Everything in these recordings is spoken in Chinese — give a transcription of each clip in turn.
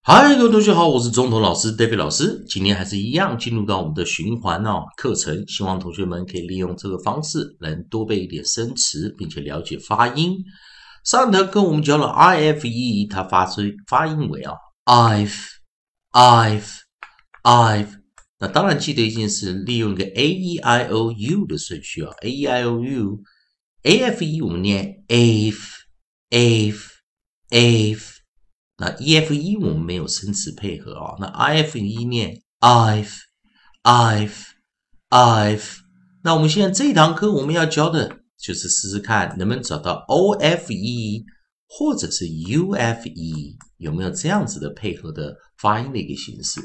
嗨，各位同学好，我是中统老师 David 老师。今天还是一样进入到我们的循环哦课程，希望同学们可以利用这个方式，能多背一点生词，并且了解发音。上堂课我们教了 i f e，它发出发音为啊 I've，I've，I've。那当然记得一件事，利用一个 a e i o u 的顺序啊，a e i o u，a f e 我们念 ave，ave，ave。那 e f e 我们没有生词配合啊，那 i f e 念 I've，I've，I've。那我们现在这一堂课我们要教的就是试试看能不能找到 o f e 或者是 u f e 有没有这样子的配合的发音的一个形式。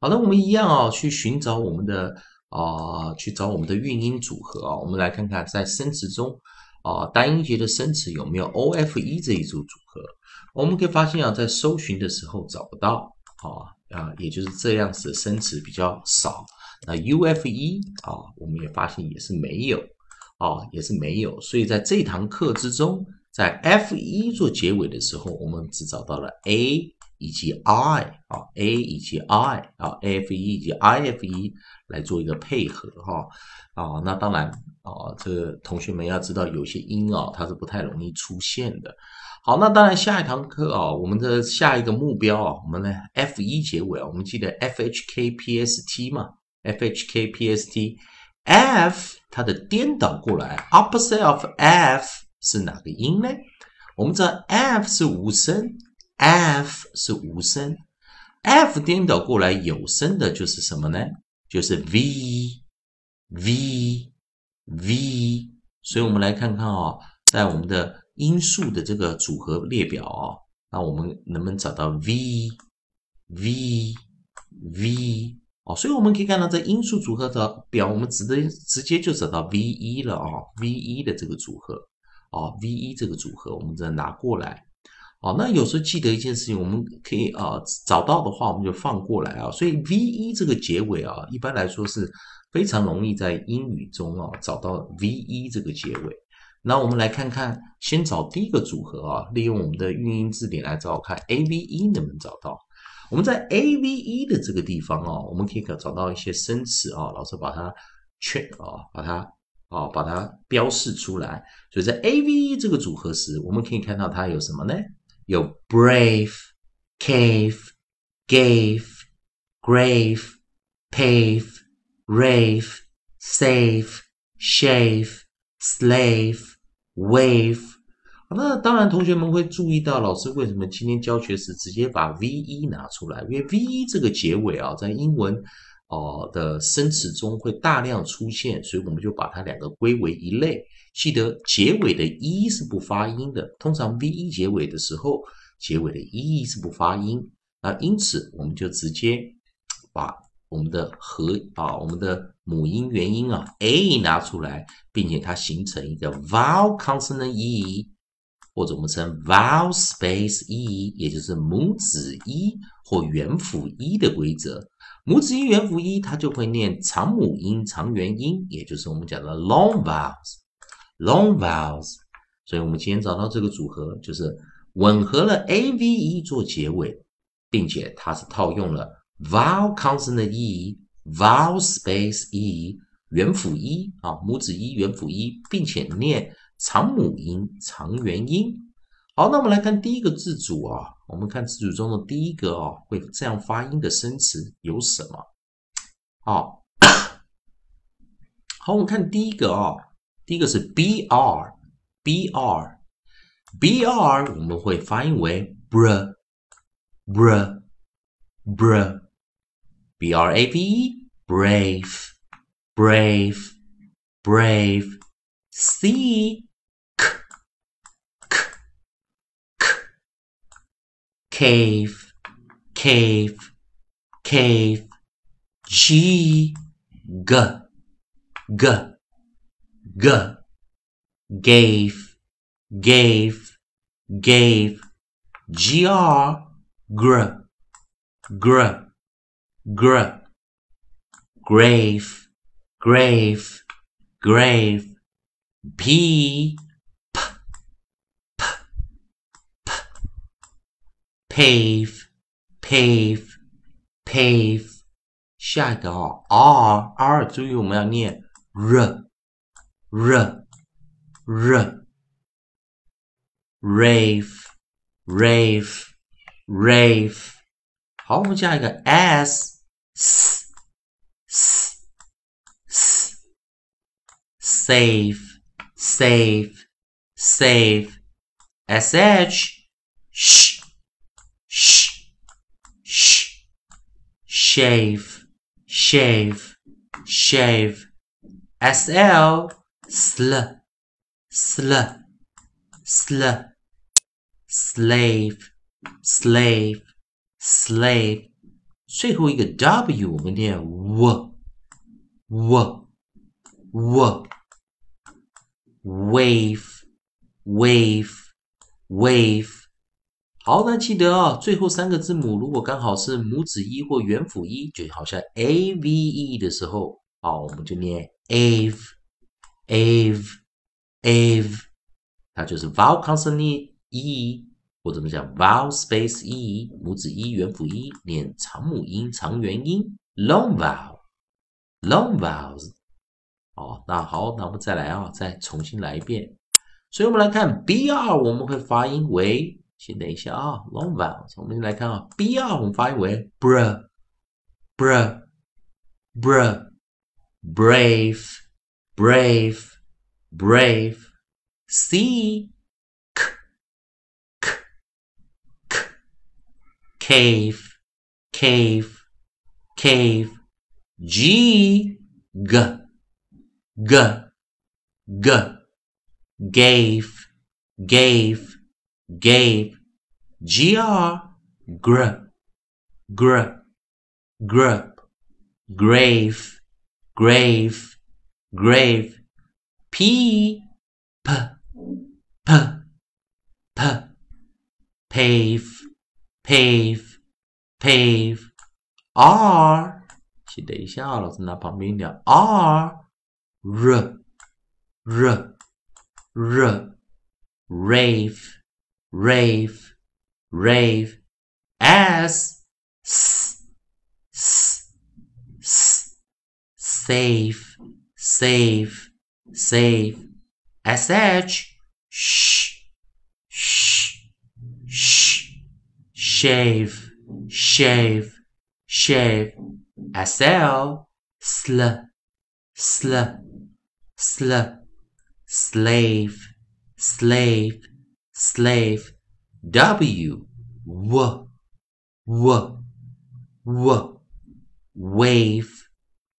好的，我们一样啊，去寻找我们的啊，去找我们的韵音组合啊。我们来看看在生词中啊，单音节的生词有没有 o f e 这一组组合。我们可以发现啊，在搜寻的时候找不到啊啊，也就是这样子的生词比较少。那 U F E 啊，我们也发现也是没有啊，也是没有。所以在这堂课之中，在 F E 做结尾的时候，我们只找到了 A 以及 I 啊，A 以及 I 啊 a f e 以及 I F E 来做一个配合哈啊。那当然啊，这个同学们要知道，有些音啊，它是不太容易出现的。好，那当然，下一堂课啊，我们的下一个目标啊，我们的 F 一结尾啊，我们记得 F H K P S T 嘛，F H K P S T，F 它的颠倒过来，opposite of F 是哪个音呢？我们知道 F 是无声，F 是无声，F 颠倒过来有声的就是什么呢？就是 V，V v，。所以我们来看看啊，在我们的因素的这个组合列表啊，那我们能不能找到 v v v 哦？所以我们可以看到，在因素组合的表，我们直接直接就找到 v 一了啊，v 一的这个组合啊，v 一这个组合，我们再拿过来。哦，那有时候记得一件事情，我们可以啊找到的话，我们就放过来啊。所以 v 一这个结尾啊，一般来说是非常容易在英语中啊找到 v 一这个结尾。那我们来看看，先找第一个组合啊，利用我们的韵音字典来找看 A V E 能不能找到。我们在 A V E 的这个地方啊，我们可以找到一些生词啊，老师把它圈啊，把它啊，把它标示出来。所以在 A V E 这个组合时，我们可以看到它有什么呢？有 brave、cave、gave、grave、pave、rave、save、shave。Slave, wave，那当然，同学们会注意到，老师为什么今天教学时直接把 V 一拿出来？因为 V 一这个结尾啊，在英文哦的生词中会大量出现，所以我们就把它两个归为一类。记得结尾的一是不发音的，通常 V 一结尾的时候，结尾的一是不发音。那因此，我们就直接把。我们的和把，我们的母音元音啊，a 拿出来，并且它形成一个 vowel consonant e，或者我们称 vowel space e，也就是母子一或元辅一的规则。母子一、元辅一，它就会念长母音、长元音，也就是我们讲的 long vowels，long vowels。所以，我们今天找到这个组合，就是吻合了 a v e 做结尾，并且它是套用了。vowel consonant e vowel space e 元辅一啊母子一元辅一，并且念长母音长元音。好，那我们来看第一个字组啊，我们看字组中的第一个啊会这样发音的生词有什么？好，好，我们看第一个啊，第一个是 br br br，我们会发音为 B R B R B R A B E Brave Brave Brave C Cave, cave, cave. G, g, g, g. Gave, gave, gave. Gr, gr, gr gr, grave, grave, grave, p, p, p, p, pave, pave，pave。下一个啊，r r，注意我们要念 r r r rave rave rave。好，我们加一个 s s s s save save save s h sh sh shave shave shave sl sl sl sl slave slave slave 最后一个 w 我们念 w w w wave wave wave 好，那记得哦，最后三个字母如果刚好是母子一或元辅一，就好像 a v e 的时候，啊，我们就念 ave，ave，ave，它就是 vowel consonant e，或者我们讲 vowel space e，母子一元辅一，念长母音、长元音，long vowel，long vowels。哦，那好，那我们再来啊，再重新来一遍。所以我们来看 br，我们会发音为。先等一下啊，long vowels，我们来看啊，b r 我们发音为 br，br，brave，brave，brave，c k k k cave，cave，cave，g g g g gave gave gave, gr, gr, gr, gr, grave, grave, grave, p, p, p, p, pave, pave, pave, r，先等一下，老师拿旁边一点，r, r, r, r, rave。 Rave, rave, as, s, s, s, save, save, save, sh, sh, sh, sh, shave, shave, shave, sl, sl, sl, sl, slave, slave, slave, w, w, w, w, wave,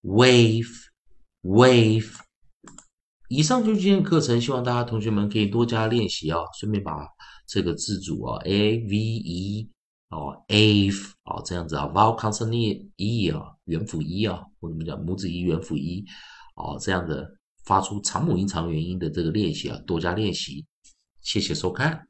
wave, wave。以上就是今天的课程，希望大家同学们可以多加练习啊，顺便把这个字组啊，a v e 哦 a v 哦，这样子啊，vowel consonant e 啊，元辅一啊，或者我们讲母子一元辅一哦，这样的发出长母音长元音的这个练习啊，多加练习。谢谢收看。